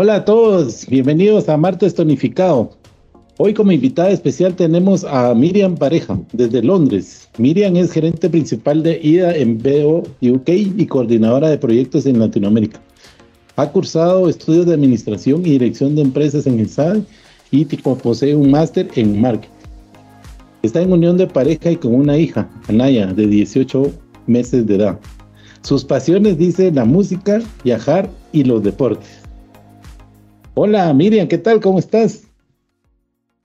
Hola a todos, bienvenidos a Martes Tonificado. Hoy como invitada especial tenemos a Miriam Pareja desde Londres. Miriam es gerente principal de IDA en BO UK y coordinadora de proyectos en Latinoamérica. Ha cursado estudios de administración y dirección de empresas en el SAD y posee un máster en marketing. Está en unión de pareja y con una hija, Anaya, de 18 meses de edad. Sus pasiones dice la música, viajar y los deportes. Hola Miriam, ¿qué tal? ¿Cómo estás?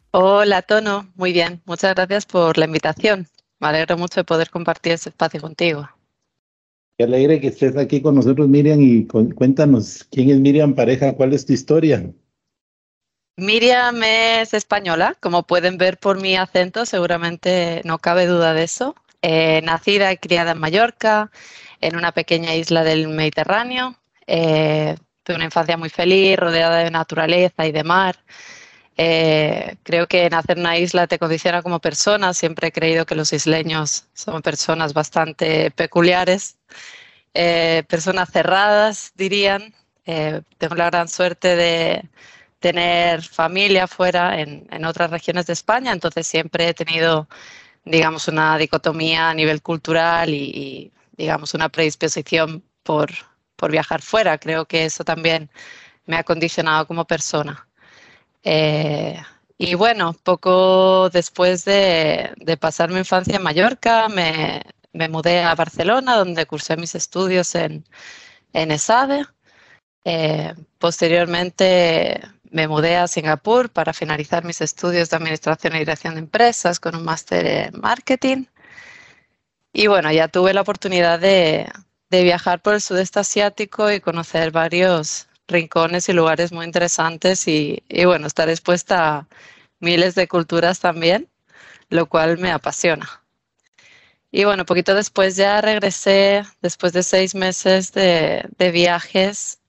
Hola Tono, muy bien. Muchas gracias por la invitación. Me alegro mucho de poder compartir este espacio contigo. Qué alegre que estés aquí con nosotros, Miriam, y cuéntanos quién es Miriam Pareja, cuál es tu historia. Miriam es española, como pueden ver por mi acento, seguramente no cabe duda de eso. Eh, nacida y criada en Mallorca, en una pequeña isla del Mediterráneo. Eh, tuve una infancia muy feliz, rodeada de naturaleza y de mar. Eh, creo que nacer en una isla te condiciona como persona. Siempre he creído que los isleños son personas bastante peculiares, eh, personas cerradas, dirían. tengo la gran suerte de tener familia fuera en, en, otras regiones de España, entonces siempre he tenido, digamos, una dicotomía a nivel cultural y, y digamos, una predisposición por, por viajar fuera. Creo que eso también me ha condicionado como persona. Eh, y bueno, poco después de, pasar mi infancia en Mallorca, me, mudé a Barcelona, donde cursé mis estudios en, en ESADE. Eh, posteriormente me mudé a Singapur para finalizar mis estudios de Administración y Dirección de Empresas con un máster en Marketing. Y bueno, ya tuve la oportunidad de, viajar por el sudeste asiático y conocer varios rincones y lugares muy interesantes y, bueno, estar expuesta a miles de culturas también, lo cual me apasiona. Y bueno, poquito después ya regresé, después de seis meses de, viajes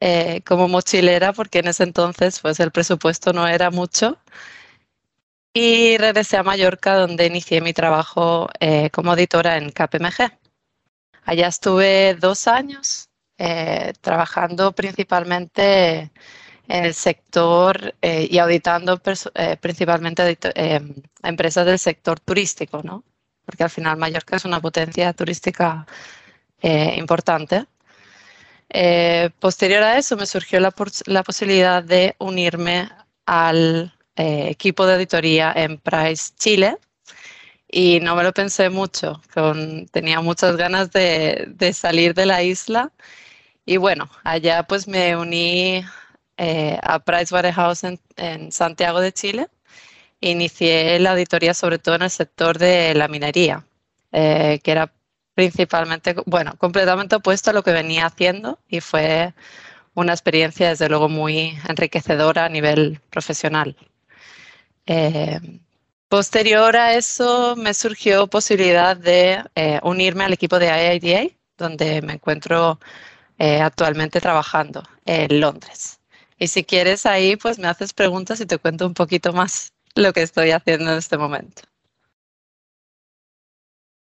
eh, como mochilera, porque en ese entonces pues el presupuesto no era mucho y regresé a Mallorca donde inicié mi trabajo eh, como editora en KPMG. Allá estuve dos años eh, trabajando principalmente en el sector eh, y auditando principalmente empresas del sector turístico, ¿no? porque al final Mallorca es una potencia turística importante. posterior a eso me surgió la, la posibilidad de unirme al eh, equipo de auditoría en Price Chile y no me lo pensé mucho, tenía muchas ganas de, salir de la isla y bueno, allá pues me uní eh, a Price Waterhouse en, Santiago de Chile. Inicié la auditoría sobre todo en el sector de la minería, eh, que era principalmente, bueno, completamente opuesto a lo que venía haciendo y fue una experiencia desde luego muy enriquecedora a nivel profesional. Eh, posterior a eso me surgió posibilidad de eh, unirme al equipo de IIDA, donde me encuentro eh, actualmente trabajando en Londres. Y si quieres ahí, pues me haces preguntas y te cuento un poquito más lo que estoy haciendo en este momento.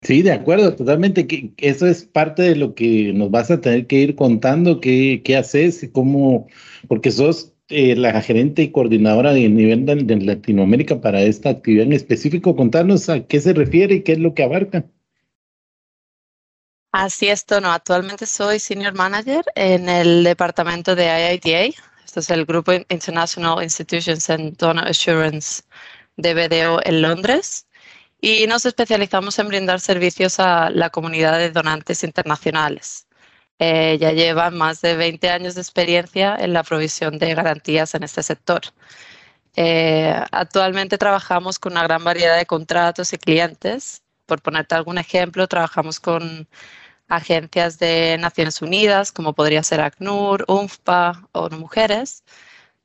Sí, de acuerdo, totalmente. Eso es parte de lo que nos vas a tener que ir contando, qué, qué haces, cómo, porque sos eh, la gerente y coordinadora de nivel de, Latinoamérica para esta actividad en específico. Contarnos a qué se refiere y qué es lo que abarca. Así es, Tono. Actualmente soy Senior Manager en el departamento de IITA. Esto es el Grupo International Institutions and Donor Assurance de BDO en Londres. Y nos especializamos en brindar servicios a la comunidad de donantes internacionales. Eh, ya lleva más de 20 años de experiencia en la provisión de garantías en este sector. Eh, actualmente trabajamos con una gran variedad de contratos y clientes. Por ponerte algún ejemplo, trabajamos con agencias de Naciones Unidas, como podría ser ACNUR, UNFPA o Mujeres.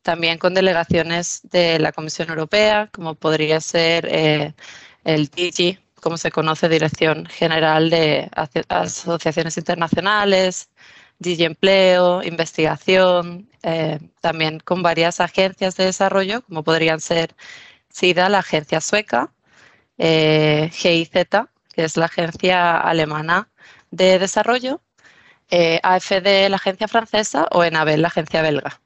También con delegaciones de la Comisión Europea, como podría ser eh, el DG, como se conoce, Dirección General de Asociaciones Internacionales, DG Empleo, Investigación, eh, también con varias agencias de desarrollo, como podrían ser SIDA, la agencia sueca, eh, GIZ, que es la agencia alemana de desarrollo, eh, AFD, la agencia francesa, o ENABEL, la agencia belga.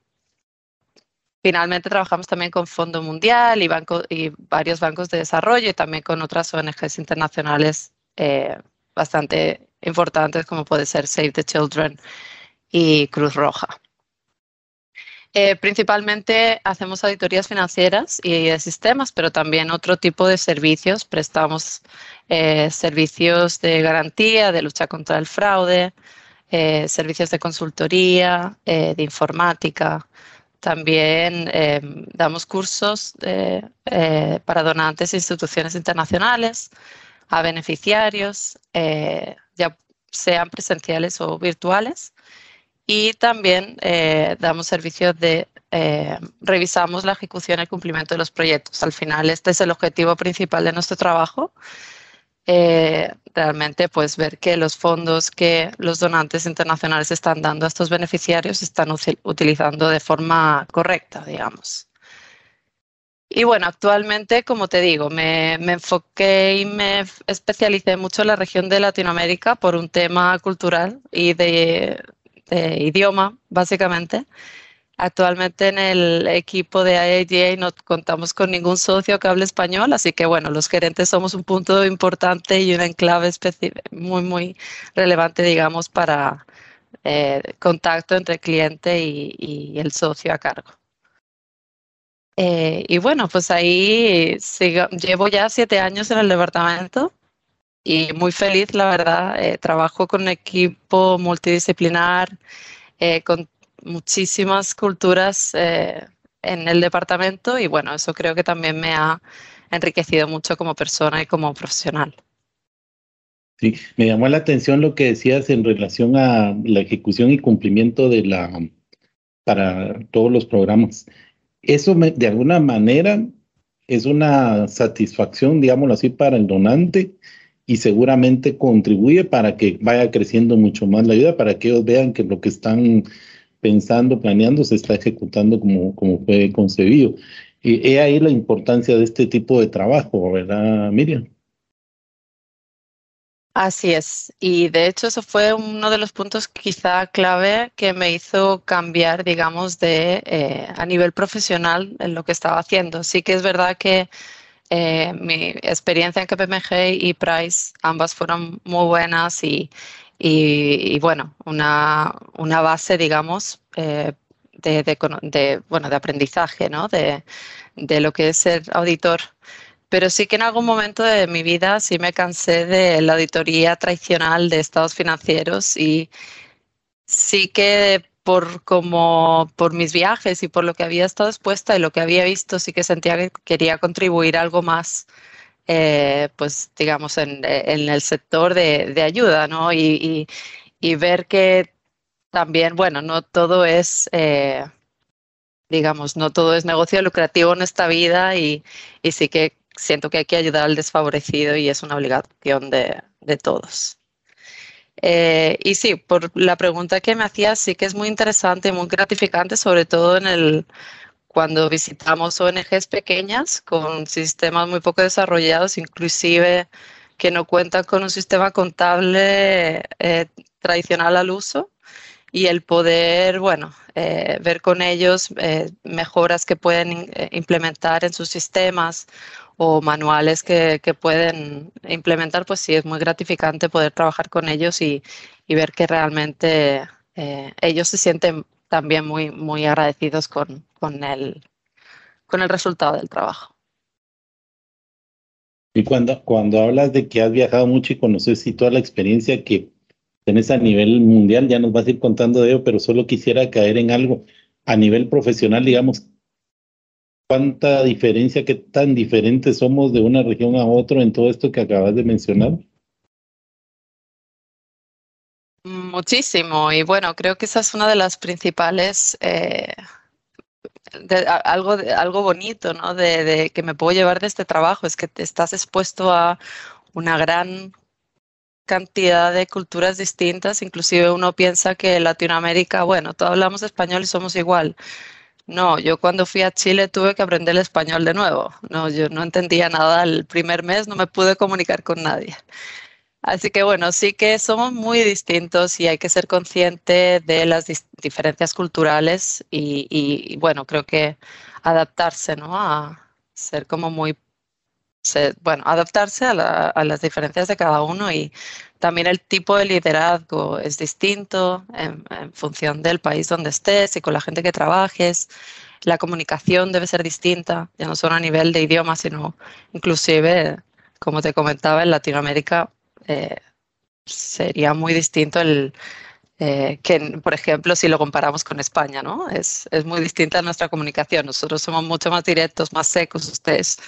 Finalmente trabajamos también con Fondo Mundial y, varios bancos de desarrollo y también con otras ONGs internacionales eh, bastante importantes como puede ser Save the Children y Cruz Roja. Eh, principalmente hacemos auditorías financieras y de sistemas, pero también otro tipo de servicios. Prestamos eh, servicios de garantía, de lucha contra el fraude, servicios de consultoría, de informática. También damos cursos para donantes e instituciones internacionales, a beneficiarios, ya sean presenciales o virtuales y también eh, damos servicios de, eh, revisamos la ejecución y el cumplimiento de los proyectos. Al final, este es el objetivo principal de nuestro trabajo. Eh, realmente, pues ver que los fondos que los donantes internacionales están dando a estos beneficiarios están utilizando de forma correcta, digamos. Y bueno, actualmente, como te digo, me, me, enfoqué y me especialicé mucho en la región de Latinoamérica por un tema cultural y de de idioma, básicamente. Actualmente en el equipo de IAGA no contamos con ningún socio que hable español, así que bueno, los gerentes somos un punto importante y una enclave muy, muy relevante, digamos, para eh, contacto entre cliente y, el socio a cargo. Eh, y bueno, pues ahí llevo ya siete años en el departamento y muy feliz, la verdad. Eh, trabajo con un equipo multidisciplinar, con muchísimas culturas eh, en el departamento y bueno, eso creo que también me ha enriquecido mucho como persona y como profesional. Sí, me llamó la atención lo que decías en relación a la ejecución y cumplimiento de la para todos los programas. Eso de alguna manera es una satisfacción, digámoslo así, para el donante y seguramente contribuye para que vaya creciendo mucho más la ayuda, para que ellos vean que lo que están pensando, planeando, se está ejecutando como, como fue concebido. Y he ahí la importancia de este tipo de trabajo, ¿verdad, Miriam? Así es. Y de hecho eso fue uno de los puntos quizá clave que me hizo cambiar, digamos, de eh, a nivel profesional en lo que estaba haciendo. Sí que es verdad que eh, mi experiencia en KPMG y Price, ambas fueron muy buenas y, y, bueno, una, una, base, digamos, eh, de, bueno, de aprendizaje, ¿no? De, de lo que es ser auditor. Pero sí que en algún momento de mi vida sí me cansé de la auditoría tradicional de estados financieros y sí que por como por mis viajes y por lo que había estado expuesta y lo que había visto, sí que sentía que quería contribuir algo más, eh, pues digamos, en, el sector de, ayuda, ¿no? Y, ver que también, bueno, no todo es, eh, digamos, no todo es negocio lucrativo en esta vida y, sí que siento que hay que ayudar al desfavorecido y es una obligación de, de todos. Eh, y sí, por la pregunta que me hacías, sí que es muy interesante y muy gratificante, sobre todo en el cuando visitamos ONGs pequeñas con sistemas muy poco desarrollados, inclusive que no cuentan con un sistema contable eh, tradicional al uso y el poder, bueno, eh, ver con ellos mejoras que pueden implementar en sus sistemas o manuales que, que, pueden implementar, pues sí, es muy gratificante poder trabajar con ellos y, y ver que realmente eh, ellos se sienten también muy, muy agradecidos con, con, el, con el resultado del trabajo. Y cuando, cuando hablas de que has viajado mucho y conoces y toda la experiencia que tenés a nivel mundial, ya nos vas a ir contando de ello, pero solo quisiera caer en algo a nivel profesional, digamos, cuánta diferencia, qué tan diferentes somos de una región a otra en todo esto que acabas de mencionar? Muchísimo, y bueno, creo que esa es una de las principales, eh, algo, algo bonito, ¿no? De, de, que me puedo llevar de este trabajo, es que te estás expuesto a una gran cantidad de culturas distintas, inclusive uno piensa que Latinoamérica, bueno, todos hablamos español y somos igual, no, yo cuando fui a Chile tuve que aprender el español de nuevo. No, yo no entendía nada el primer mes, no me pude comunicar con nadie. Así que bueno, sí que somos muy distintos y hay que ser consciente de las diferencias culturales y, bueno, creo que adaptarse, ¿no? A ser como muy, bueno, adaptarse a, las diferencias de cada uno y también el tipo de liderazgo es distinto en, en función del país donde estés y con la gente que trabajes la comunicación debe ser distinta, ya no solo a nivel de idioma, sino inclusive, como te comentaba, en Latinoamérica eh, sería muy distinto el eh, que, por ejemplo, si lo comparamos con España, ¿no? Es, es, muy distinta nuestra comunicación. Nosotros somos mucho más directos, más secos. Ustedes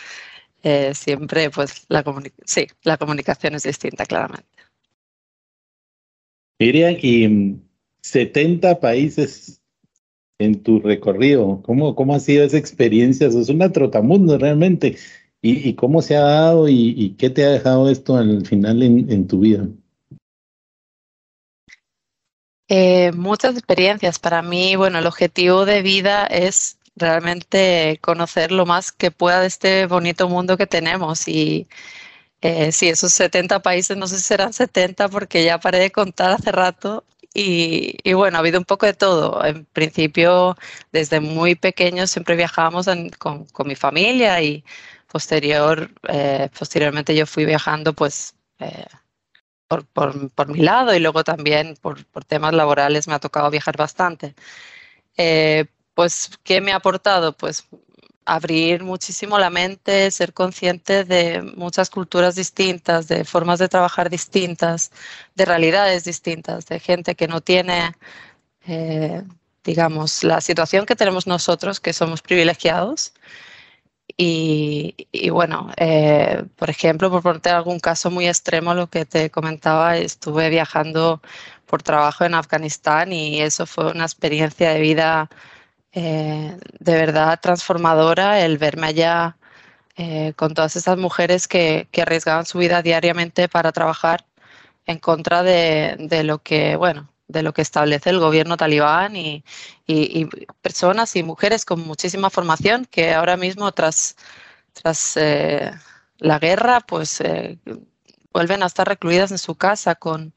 eh, siempre, pues, la, sí, la comunicación es distinta, claramente. Miriam, y 70 países en tu recorrido. ¿Cómo, cómo ha sido esa experiencia? es una trotamundo realmente. ¿Y, cómo se ha dado y, qué te ha dejado esto al final en, tu vida? Eh, muchas experiencias. Para mí, bueno, el objetivo de vida es realmente conocer lo más que pueda de este bonito mundo que tenemos. Y eh, sí, esos 70 países, no sé si serán 70 porque ya paré de contar hace rato. Y, bueno, ha habido un poco de todo. En principio, desde muy pequeños siempre viajábamos con, con mi familia y Posterior, eh, posteriormente yo fui viajando pues eh, por, por, por, mi lado y luego también por, por, temas laborales me ha tocado viajar bastante. Eh, pues, ¿qué me ha aportado? Pues abrir muchísimo la mente, ser consciente de muchas culturas distintas, de formas de trabajar distintas, de realidades distintas, de gente que no tiene, digamos, la situación que tenemos nosotros, que somos privilegiados, y, bueno, eh, por ejemplo, por ponerte algún caso muy extremo, lo que te comentaba, estuve viajando por trabajo en Afganistán y eso fue una experiencia de vida eh, de verdad transformadora, el verme allá eh, con todas esas mujeres que, arriesgaban su vida diariamente para trabajar en contra de lo que, bueno, de lo que establece el gobierno talibán y, personas y mujeres con muchísima formación que ahora mismo tras, tras eh, la guerra pues eh, vuelven a estar recluidas en su casa con,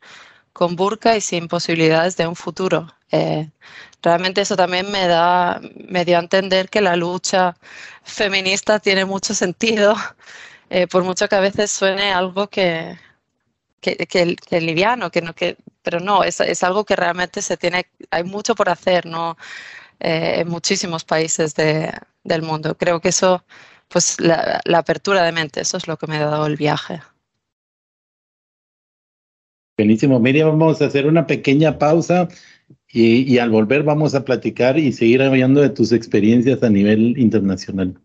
con burka y sin posibilidades de un futuro. Eh, realmente eso también me, da, me dio a entender que la lucha feminista tiene mucho sentido, por mucho que a veces suene algo que, que, que, liviano, que no, que, pero no, es, es, algo que realmente se tiene, hay mucho por hacer, ¿no? Eh, en muchísimos países de, del mundo. Creo que eso, pues la, apertura de mente, eso es lo que me ha dado el viaje. Buenísimo, Miriam, vamos a hacer una pequeña pausa y, y al volver vamos a platicar y seguir hablando de tus experiencias a nivel internacional.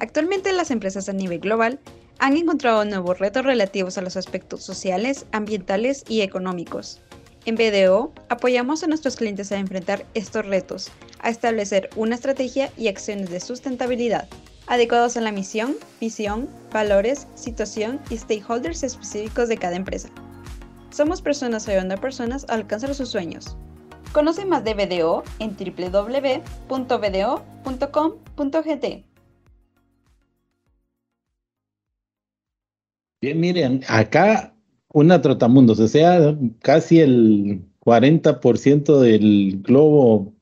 Actualmente las empresas a nivel global han encontrado nuevos retos relativos a los aspectos sociales, ambientales y económicos. En BDO apoyamos a nuestros clientes a enfrentar estos retos, a establecer una estrategia y acciones de sustentabilidad adecuados a la misión, visión, valores, situación y stakeholders específicos de cada empresa. Somos personas ayudando a personas a alcanzar sus sueños. Conoce más de BDO en www.bdo.com.gt. Bien, miren, acá una trotamundos, o sea, casi el 40% del globo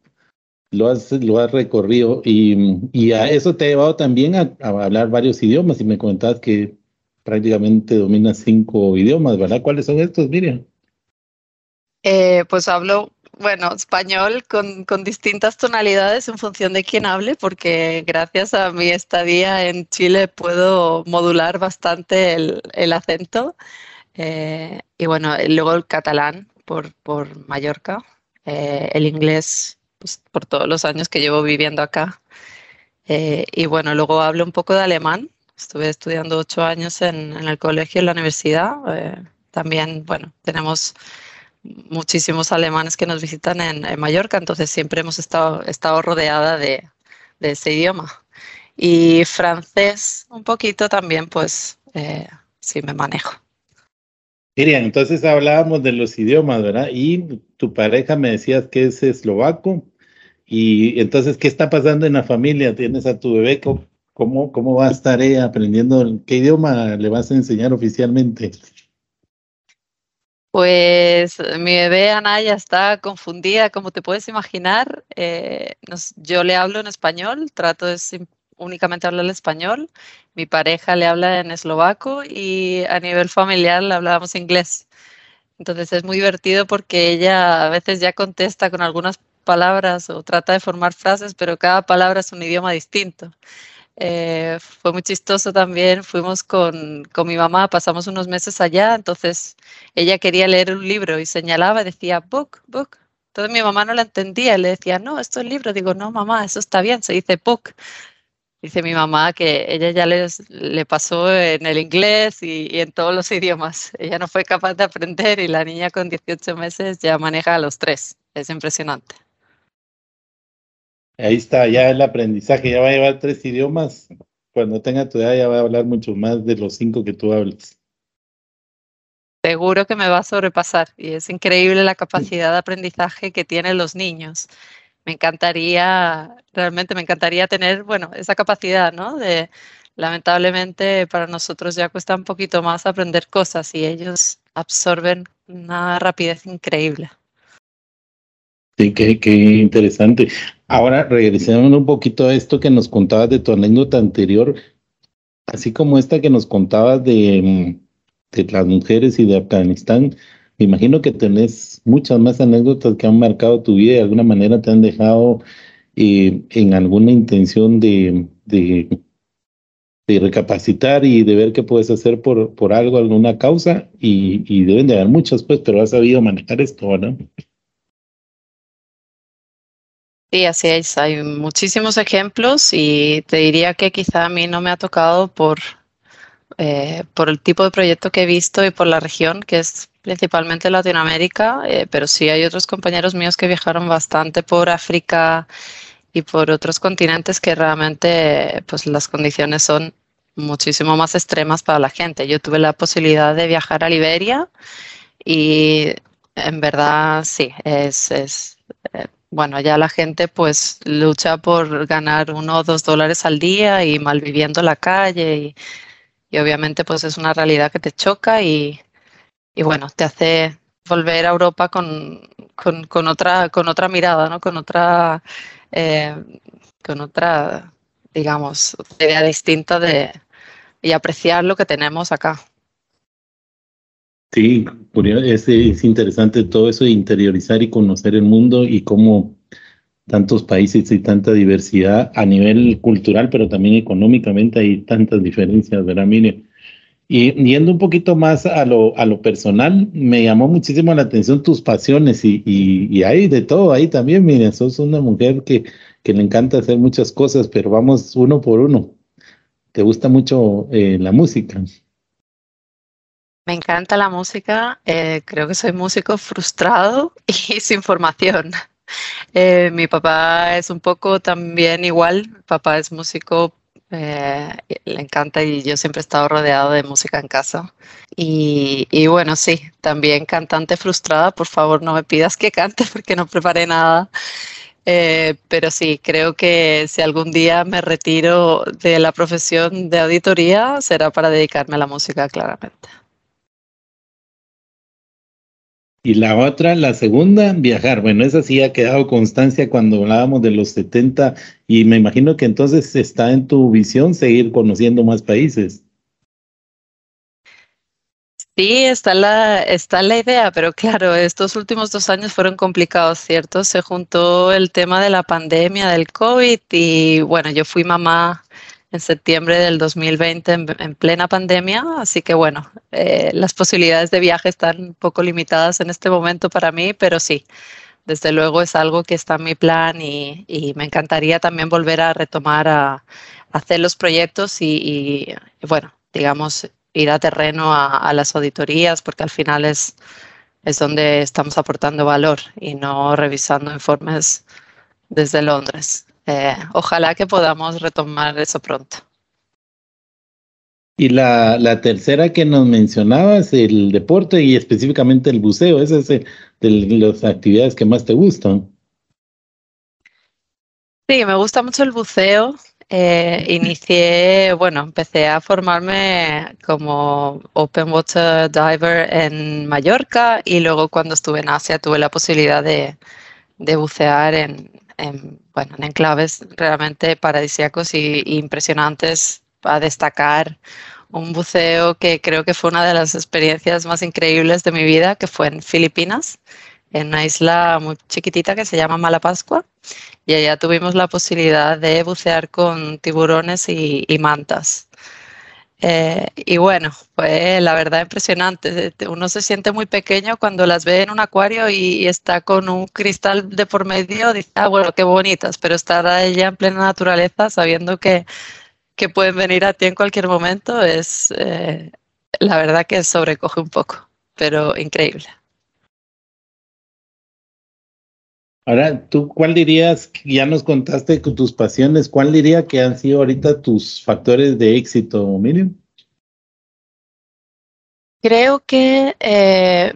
lo has, recorrido y, y, a eso te ha llevado también a, hablar varios idiomas y me comentabas que prácticamente dominas cinco idiomas, ¿verdad? ¿Cuáles son estos, Miriam? Eh, pues hablo bueno, español con, con, distintas tonalidades en función de quién hable, porque gracias a mi estadía en Chile puedo modular bastante el, el acento. Eh, y bueno, luego el catalán por, por Mallorca, eh, el inglés pues, por todos los años que llevo viviendo acá. Eh, y bueno, luego hablo un poco de alemán. Estuve estudiando ocho años en, en el colegio, en la universidad. también, bueno, tenemos muchísimos alemanes que nos visitan en, Mallorca, entonces siempre hemos estado, estado rodeada de, ese idioma. Y francés un poquito también, pues eh, sí me manejo. Miriam, entonces hablábamos de los idiomas, ¿verdad? Y tu pareja me decías que es eslovaco. Y entonces, ¿qué está pasando en la familia? ¿Tienes a tu bebé? ¿Cómo, ¿Cómo, ¿Cómo va a estar ella aprendiendo? ¿Qué idioma le vas a enseñar oficialmente? Pues mi bebé Anaya está confundida, como te puedes imaginar. Eh, yo le hablo en español, trato de únicamente hablar español. Mi pareja le habla en eslovaco y a nivel familiar le hablábamos inglés. Entonces es muy divertido porque ella a veces ya contesta con algunas palabras o trata de formar frases, pero cada palabra es un idioma distinto. Eh, fue muy chistoso también, fuimos con, con, mi mamá, pasamos unos meses allá, entonces ella quería leer un libro y señalaba, decía book, book. Entonces mi mamá no la entendía, le decía, no, esto es libro. Digo, no, mamá, eso está bien, se dice book. Dice mi mamá que ella ya les, le pasó en el inglés y, y, en todos los idiomas. Ella no fue capaz de aprender y la niña con 18 meses ya maneja a los tres. Es impresionante. Ahí está, ya el aprendizaje, ya va a llevar tres idiomas. Cuando tenga tu edad ya va a hablar mucho más de los cinco que tú hables. Seguro que me va a sobrepasar y es increíble la capacidad de aprendizaje que tienen los niños. Me encantaría, realmente me encantaría tener, bueno, esa capacidad, ¿no? De, lamentablemente para nosotros ya cuesta un poquito más aprender cosas y ellos absorben una rapidez increíble. Sí, qué, interesante. Ahora, regresando un poquito a esto que nos contabas de tu anécdota anterior, así como esta que nos contabas de, de las mujeres y de Afganistán, me imagino que tenés muchas más anécdotas que han marcado tu vida y de alguna manera te han dejado eh, en alguna intención de, recapacitar y de ver qué puedes hacer por, por algo, alguna causa, y deben de haber muchas, pues, pero has sabido manejar esto, ¿no? Sí, así es. Hay muchísimos ejemplos y te diría que quizá a mí no me ha tocado por, eh, por el tipo de proyecto que he visto y por la región, que es principalmente Latinoamérica, eh, pero sí hay otros compañeros míos que viajaron bastante por África y por otros continentes que realmente pues las condiciones son muchísimo más extremas para la gente. Yo tuve la posibilidad de viajar a Liberia y en verdad sí, es, es eh, bueno, ya la gente pues lucha por ganar uno o dos dólares al día y malviviendo la calle y, obviamente pues es una realidad que te choca y, bueno, te hace volver a Europa con, con, otra, con otra mirada, ¿no? Con otra, eh, con otra, digamos, idea distinta de y apreciar lo que tenemos acá. Sí, es, es interesante todo eso de interiorizar y conocer el mundo y cómo tantos países y tanta diversidad a nivel cultural, pero también económicamente hay tantas diferencias, ¿verdad, Mire? Y yendo un poquito más a lo, a lo personal, me llamó muchísimo la atención tus pasiones y, y, hay de todo ahí también, mire, sos una mujer que, que le encanta hacer muchas cosas, pero vamos uno por uno. ¿Te gusta mucho eh, la música? Me encanta la música, eh, creo que soy músico frustrado y sin formación. Eh, mi papá es un poco también igual, papá es músico, eh, le encanta y yo siempre he estado rodeado de música en casa. Y, bueno, sí, también cantante frustrada, por favor no me pidas que cante porque no preparé nada. pero sí, creo que si algún día me retiro de la profesión de auditoría, será para dedicarme a la música, claramente. Y la otra, la segunda, viajar. Bueno, esa sí ha quedado constancia cuando hablábamos de los 70 y me imagino que entonces está en tu visión seguir conociendo más países. Sí, está la, está la idea, pero claro, estos últimos dos años fueron complicados, ¿cierto? Se juntó el tema de la pandemia, del COVID y bueno, yo fui mamá en septiembre del 2020 en, plena pandemia, así que bueno, eh, las posibilidades de viaje están un poco limitadas en este momento para mí, pero sí, desde luego es algo que está en mi plan y, me encantaría también volver a retomar a, hacer los proyectos y, bueno, digamos, ir a terreno a, a, las auditorías, porque al final es, es donde estamos aportando valor y no revisando informes desde Londres. Eh, ojalá que podamos retomar eso pronto. Y la, la, tercera que nos mencionabas, el deporte y específicamente el buceo, esa es de las actividades que más te gustan. Sí, me gusta mucho el buceo. eh, inicié, bueno, empecé a formarme como Open Water Diver en Mallorca y luego cuando estuve en Asia tuve la posibilidad de, bucear en, bueno, en enclaves realmente paradisíacos y, impresionantes para destacar un buceo que creo que fue una de las experiencias más increíbles de mi vida, que fue en Filipinas, en una isla muy chiquitita que se llama Malapascua y allá tuvimos la posibilidad de bucear con tiburones y, mantas. Eh, y bueno, fue la verdad impresionante. Uno se siente muy pequeño cuando las ve en un acuario y, está con un cristal de por medio. Dice, ah, bueno, qué bonitas, pero estar allá en plena naturaleza sabiendo que, que pueden venir a ti en cualquier momento es eh, la verdad que sobrecoge un poco, pero increíble. Ahora, ¿tú cuál dirías, ya nos contaste con tus pasiones, cuál diría que han sido ahorita tus factores de éxito, Miriam? Creo que eh,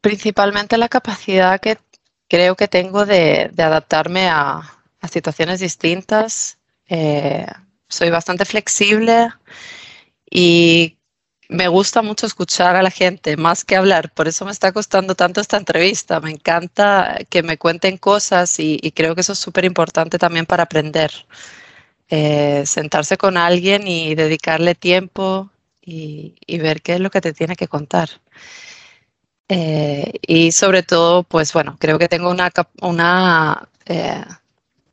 principalmente la capacidad que creo que tengo de, adaptarme a, situaciones distintas. Eh, soy bastante flexible y me gusta mucho escuchar a la gente más que hablar, por eso me está costando tanto esta entrevista. Me encanta que me cuenten cosas y, creo que eso es súper importante también para aprender. Eh, sentarse con alguien y dedicarle tiempo y, ver qué es lo que te tiene que contar. Eh, y sobre todo, pues bueno, creo que tengo una, una eh,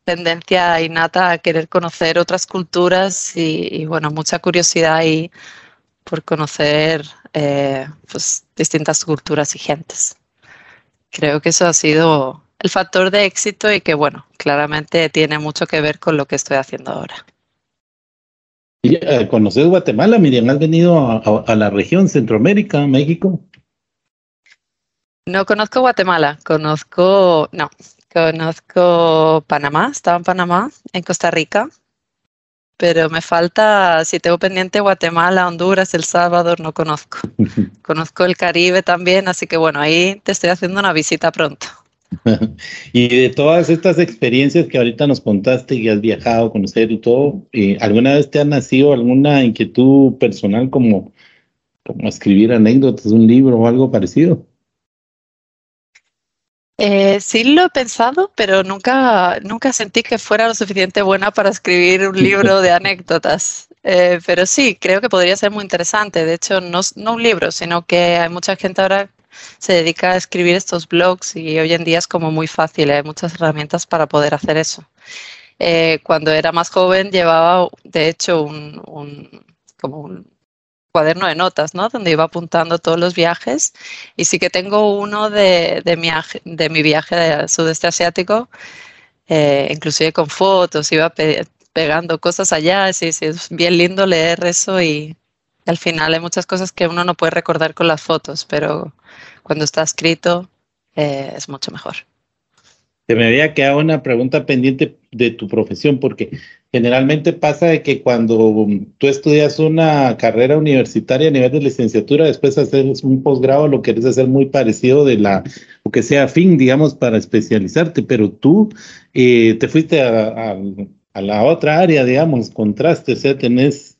tendencia innata a querer conocer otras culturas y, y bueno, mucha curiosidad y por conocer eh, pues, distintas culturas y gentes. Creo que eso ha sido el factor de éxito y que, bueno, claramente tiene mucho que ver con lo que estoy haciendo ahora. Eh, ¿Conoces Guatemala, Miriam? ¿Has venido a, la región Centroamérica, México? No conozco Guatemala, conozco, no, conozco Panamá, estaba en Panamá, en Costa Rica, pero me falta, si tengo pendiente Guatemala, Honduras, El Salvador, no conozco. conozco el Caribe también, así que bueno, ahí te estoy haciendo una visita pronto. y de todas estas experiencias que ahorita nos contaste y has viajado conocer y todo, eh, ¿alguna vez te ha nacido alguna inquietud personal como, como escribir anécdotas, un libro o algo parecido? Eh, sí lo he pensado, pero nunca, nunca sentí que fuera lo suficiente buena para escribir un libro de anécdotas. Eh, pero sí, creo que podría ser muy interesante. De hecho, no, no un libro, sino que hay mucha gente ahora se dedica a escribir estos blogs y hoy en día es como muy fácil, hay muchas herramientas para poder hacer eso. Eh, cuando era más joven llevaba, de hecho, un, un como un cuaderno de notas, ¿no? Donde iba apuntando todos los viajes. Y sí que tengo uno de, de, mi, de mi viaje al sudeste asiático, eh, inclusive con fotos, iba pegando cosas allá. Sí, sí, es bien lindo leer eso y al final hay muchas cosas que uno no puede recordar con las fotos, pero cuando está escrito eh, es mucho mejor. Se me había quedado una pregunta pendiente de tu profesión, porque generalmente pasa de que cuando tú estudias una carrera universitaria a nivel de licenciatura, después haces un posgrado, lo quieres hacer muy parecido de la, o que sea fin, digamos, para especializarte, pero tú eh, te fuiste a, la otra área, digamos, contraste, o sea, tenés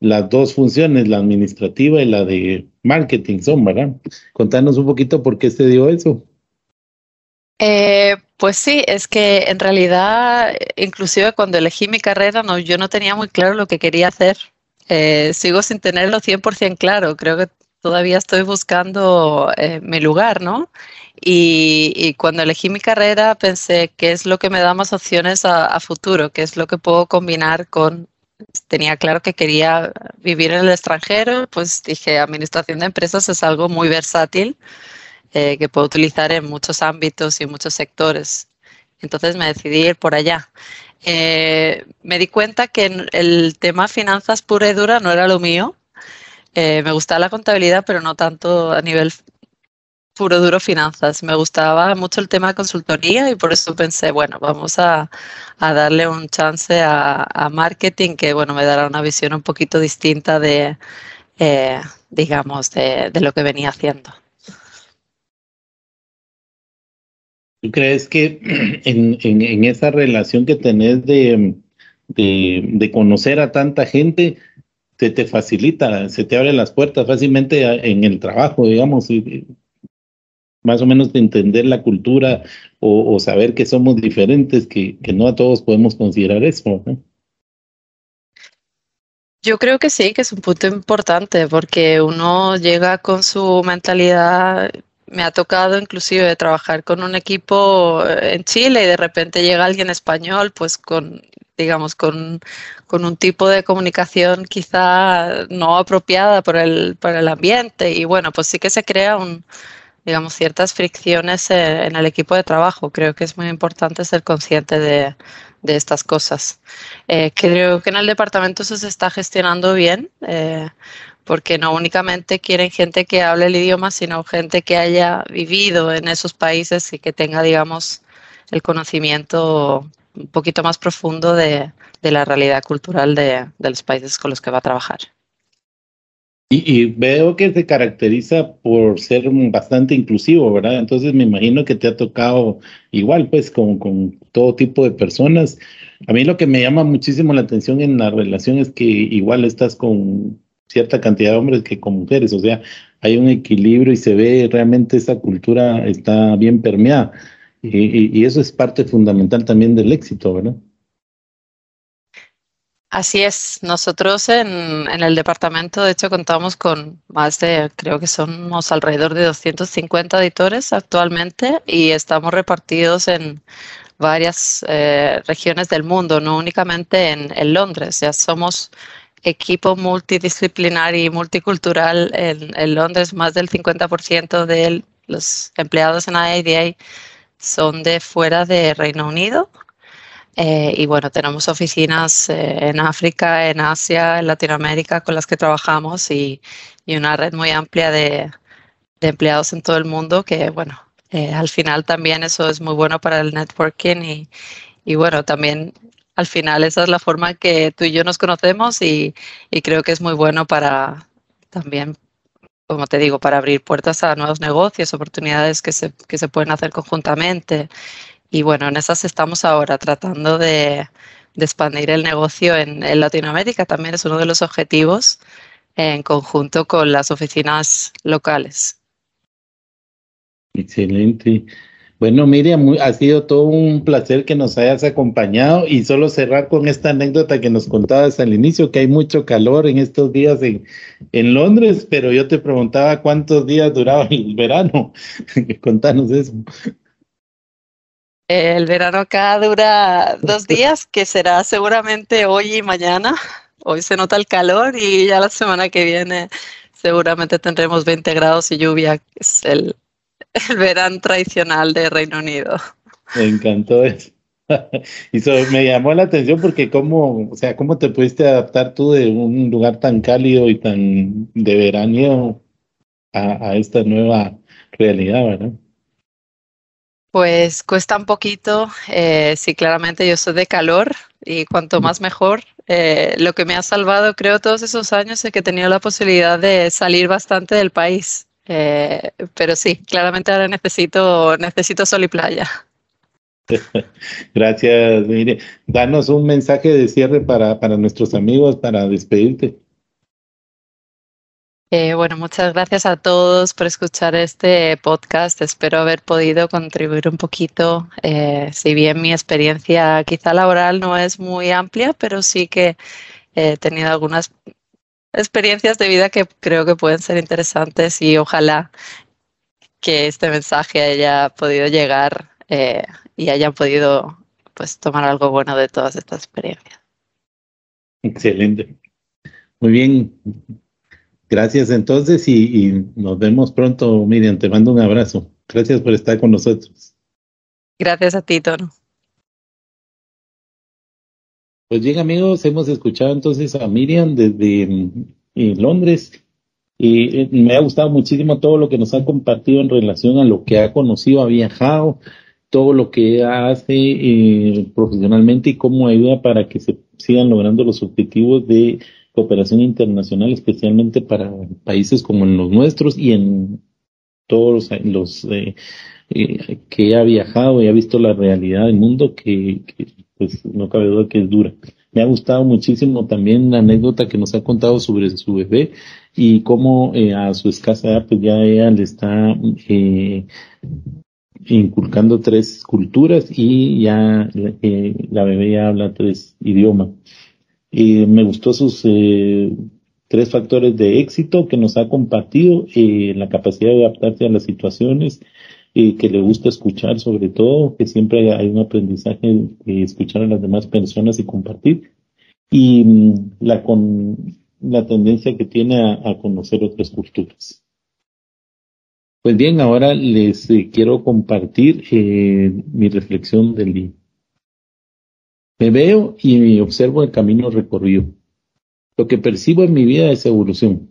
las dos funciones, la administrativa y la de marketing son, ¿verdad? Contanos un poquito por qué se dio eso. Eh, pues sí, es que en realidad, inclusive cuando elegí mi carrera, no, yo no tenía muy claro lo que quería hacer. Eh, sigo sin tenerlo 100% claro. Creo que todavía estoy buscando eh, mi lugar, ¿no? Y, cuando elegí mi carrera pensé qué es lo que me da más opciones a, a futuro, qué es lo que puedo combinar con... Tenía claro que quería vivir en el extranjero, pues dije, administración de empresas es algo muy versátil eh, que puedo utilizar en muchos ámbitos y muchos sectores. Entonces me decidí ir por allá. Eh, me di cuenta que el tema finanzas pura y dura no era lo mío. Eh, me gustaba la contabilidad, pero no tanto a nivel puro duro finanzas. Me gustaba mucho el tema de consultoría y por eso pensé, bueno, vamos a, darle un chance a, marketing que, bueno, me dará una visión un poquito distinta de, digamos, de lo que venía haciendo. Crees que en, esa relación que tenés de, conocer a tanta gente, se te facilita, se te abren las puertas fácilmente en el trabajo, digamos, más o menos de entender la cultura o, saber que somos diferentes, que, no a todos podemos considerar eso. Yo creo que sí, que es un punto importante porque uno llega con su mentalidad me ha tocado inclusive trabajar con un equipo eh, en Chile y de repente llega alguien español, pues con, digamos, con, un tipo de comunicación quizá no apropiada por el, por el ambiente y bueno, pues sí que se crea un, digamos, ciertas fricciones en el equipo de trabajo. Creo que es muy importante ser consciente de, estas cosas. Eh, creo que en el departamento eso se está gestionando bien. Eh, porque no únicamente quieren gente que hable el idioma, sino gente que haya vivido en esos países y que tenga, digamos, el conocimiento un poquito más profundo de, la realidad cultural de, los países con los que va a trabajar. Y, veo que se caracteriza por ser bastante inclusivo, ¿verdad? Entonces me imagino que te ha tocado igual, pues, con, con todo tipo de personas. A mí lo que me llama muchísimo la atención en la relación es que igual estás con cierta cantidad de hombres que con mujeres, o sea, hay un equilibrio y se ve realmente esa cultura está bien permeada. Y, eso es parte fundamental también del éxito, ¿verdad? Así es. Nosotros en, en, el departamento, de hecho, contamos con más de, creo que somos alrededor de 250 editores actualmente y estamos repartidos en varias eh, regiones del mundo, no únicamente en, en Londres. Ya somos equipo multidisciplinar y multicultural en, Londres, más del 50% de los empleados en IADA son de fuera de Reino Unido. Eh, y bueno, tenemos oficinas eh, en África, en Asia, en Latinoamérica con las que trabajamos y, una red muy amplia de, empleados en todo el mundo que, bueno, eh, al final también eso es muy bueno para el networking y, y bueno, también al final esa es la forma que tú y yo nos conocemos y, creo que es muy bueno para también, como te digo, para abrir puertas a nuevos negocios, oportunidades que se, que se pueden hacer conjuntamente. Y bueno, en esas estamos ahora tratando de, expandir el negocio en, en, Latinoamérica. También es uno de los objetivos en conjunto con las oficinas locales. Excelente. Bueno, Miriam, ha sido todo un placer que nos hayas acompañado y solo cerrar con esta anécdota que nos contabas al inicio, que hay mucho calor en estos días en, en Londres, pero yo te preguntaba cuántos días duraba el verano. Contanos eso. El verano acá dura dos días, que será seguramente hoy y mañana. Hoy se nota el calor y ya la semana que viene seguramente tendremos 20 grados y lluvia, que es el, el verano tradicional de Reino Unido. Me encantó eso. Y me llamó la atención porque cómo, o sea, cómo te pudiste adaptar tú de un lugar tan cálido y tan de verano a, esta nueva realidad, ¿verdad? Pues cuesta un poquito. Eh, sí, claramente yo soy de calor y cuanto más mejor. Eh, lo que me ha salvado, creo, todos esos años es que he tenido la posibilidad de salir bastante del país. Eh, pero sí, claramente ahora necesito, necesito sol y playa. Gracias, Mire. Danos un mensaje de cierre para, para nuestros amigos para despedirte. Eh, bueno, muchas gracias a todos por escuchar este podcast. Espero haber podido contribuir un poquito. Eh, si bien mi experiencia quizá laboral no es muy amplia, pero sí que he tenido algunas experiencias de vida que creo que pueden ser interesantes y ojalá que este mensaje haya podido llegar eh, y hayan podido pues tomar algo bueno de todas estas experiencias. Excelente. Muy bien. Gracias entonces y, y nos vemos pronto, Miriam. Te mando un abrazo. Gracias por estar con nosotros. Gracias a ti, Tono. Pues bien amigos, hemos escuchado entonces a Miriam desde mm, Londres y eh, me ha gustado muchísimo todo lo que nos ha compartido en relación a lo que ha conocido, ha viajado, todo lo que hace eh, profesionalmente y cómo ayuda para que se sigan logrando los objetivos de cooperación internacional, especialmente para países como los nuestros y en todos los, eh, que ha viajado y ha visto la realidad del mundo que pues no cabe duda que es dura. Me ha gustado muchísimo también la anécdota que nos ha contado sobre su bebé y cómo eh, a su escasa edad pues ya ella le está eh, inculcando tres culturas y ya eh, la bebé ya habla tres idiomas. Me gustó sus tres factores de éxito que nos ha compartido, la capacidad de adaptarse a las situaciones, y que le gusta escuchar sobre todo, que siempre hay un aprendizaje de escuchar a las demás personas y compartir, y mm, la, con, la tendencia que tiene a, conocer otras culturas. Pues bien, ahora les eh, quiero compartir eh, mi reflexión del día. Me veo y observo el camino recorrido. Lo que percibo en mi vida es evolución.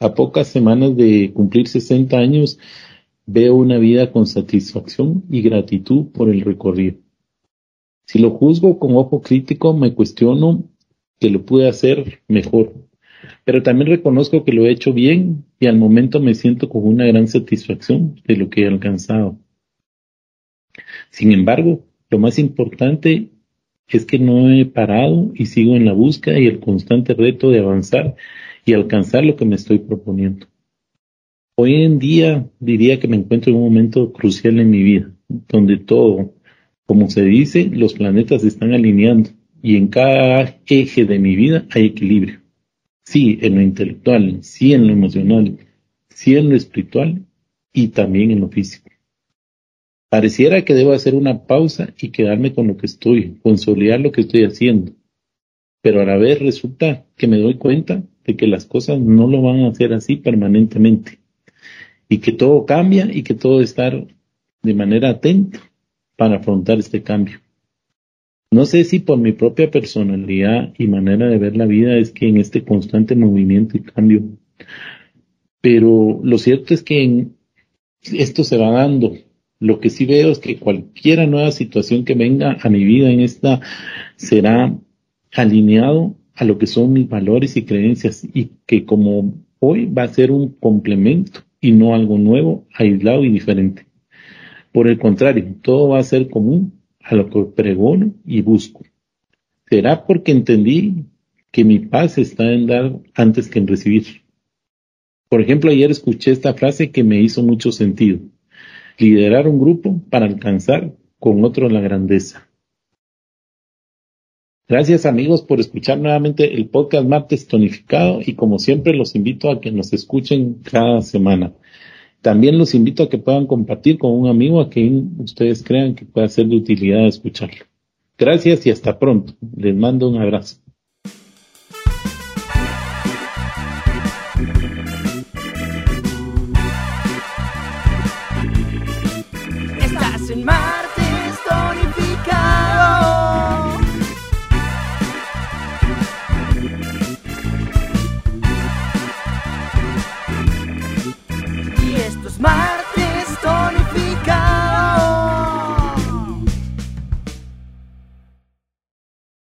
A pocas semanas de cumplir 60 años, Veo una vida con satisfacción y gratitud por el recorrido. Si lo juzgo con ojo crítico, me cuestiono que lo pude hacer mejor, pero también reconozco que lo he hecho bien y al momento me siento con una gran satisfacción de lo que he alcanzado. Sin embargo, lo más importante es que no he parado y sigo en la búsqueda y el constante reto de avanzar y alcanzar lo que me estoy proponiendo. Hoy en día diría que me encuentro en un momento crucial en mi vida, donde todo, como se dice, los planetas se están alineando y en cada eje de mi vida hay equilibrio. Sí, en lo intelectual, sí en lo emocional, sí en lo espiritual y también en lo físico. Pareciera que debo hacer una pausa y quedarme con lo que estoy, consolidar lo que estoy haciendo. Pero a la vez resulta que me doy cuenta de que las cosas no lo van a hacer así permanentemente y que todo cambia y que todo estar de manera atento para afrontar este cambio. No sé si por mi propia personalidad y manera de ver la vida es que en este constante movimiento y cambio, pero lo cierto es que esto se va dando. Lo que sí veo es que cualquier nueva situación que venga a mi vida en esta será alineado a lo que son mis valores y creencias y que como hoy va a ser un complemento y no algo nuevo, aislado y diferente. Por el contrario, todo va a ser común a lo que pregono y busco. Será porque entendí que mi paz está en dar antes que en recibir. Por ejemplo, ayer escuché esta frase que me hizo mucho sentido. Liderar un grupo para alcanzar con otro la grandeza. Gracias amigos por escuchar nuevamente el podcast Martes Tonificado y como siempre los invito a que nos escuchen cada semana. También los invito a que puedan compartir con un amigo a quien ustedes crean que pueda ser de utilidad escucharlo. Gracias y hasta pronto. Les mando un abrazo.